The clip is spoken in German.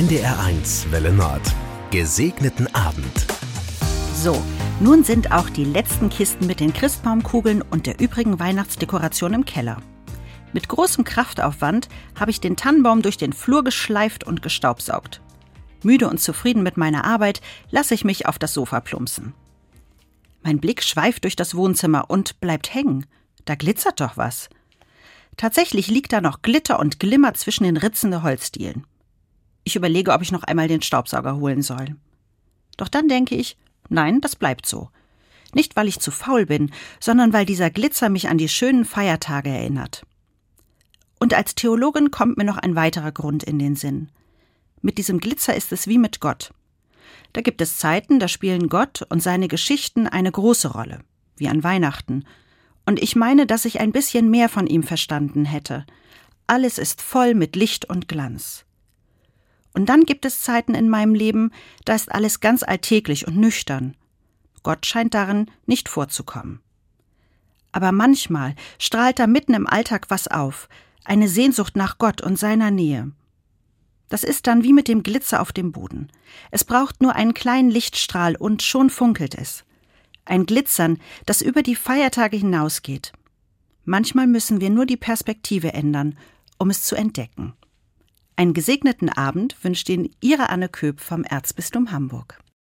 NDR1 Welle Nord. Gesegneten Abend. So, nun sind auch die letzten Kisten mit den Christbaumkugeln und der übrigen Weihnachtsdekoration im Keller. Mit großem Kraftaufwand habe ich den Tannenbaum durch den Flur geschleift und gestaubsaugt. Müde und zufrieden mit meiner Arbeit lasse ich mich auf das Sofa plumpsen. Mein Blick schweift durch das Wohnzimmer und bleibt hängen. Da glitzert doch was. Tatsächlich liegt da noch Glitter und Glimmer zwischen den Ritzen der Holzdielen. Ich überlege, ob ich noch einmal den Staubsauger holen soll. Doch dann denke ich, nein, das bleibt so. Nicht, weil ich zu faul bin, sondern weil dieser Glitzer mich an die schönen Feiertage erinnert. Und als Theologin kommt mir noch ein weiterer Grund in den Sinn. Mit diesem Glitzer ist es wie mit Gott. Da gibt es Zeiten, da spielen Gott und seine Geschichten eine große Rolle, wie an Weihnachten. Und ich meine, dass ich ein bisschen mehr von ihm verstanden hätte. Alles ist voll mit Licht und Glanz. Und dann gibt es Zeiten in meinem Leben, da ist alles ganz alltäglich und nüchtern. Gott scheint darin nicht vorzukommen. Aber manchmal strahlt da mitten im Alltag was auf, eine Sehnsucht nach Gott und seiner Nähe. Das ist dann wie mit dem Glitzer auf dem Boden. Es braucht nur einen kleinen Lichtstrahl und schon funkelt es. Ein Glitzern, das über die Feiertage hinausgeht. Manchmal müssen wir nur die Perspektive ändern, um es zu entdecken. Einen gesegneten Abend wünscht Ihnen Ihre Anne Köp vom Erzbistum Hamburg.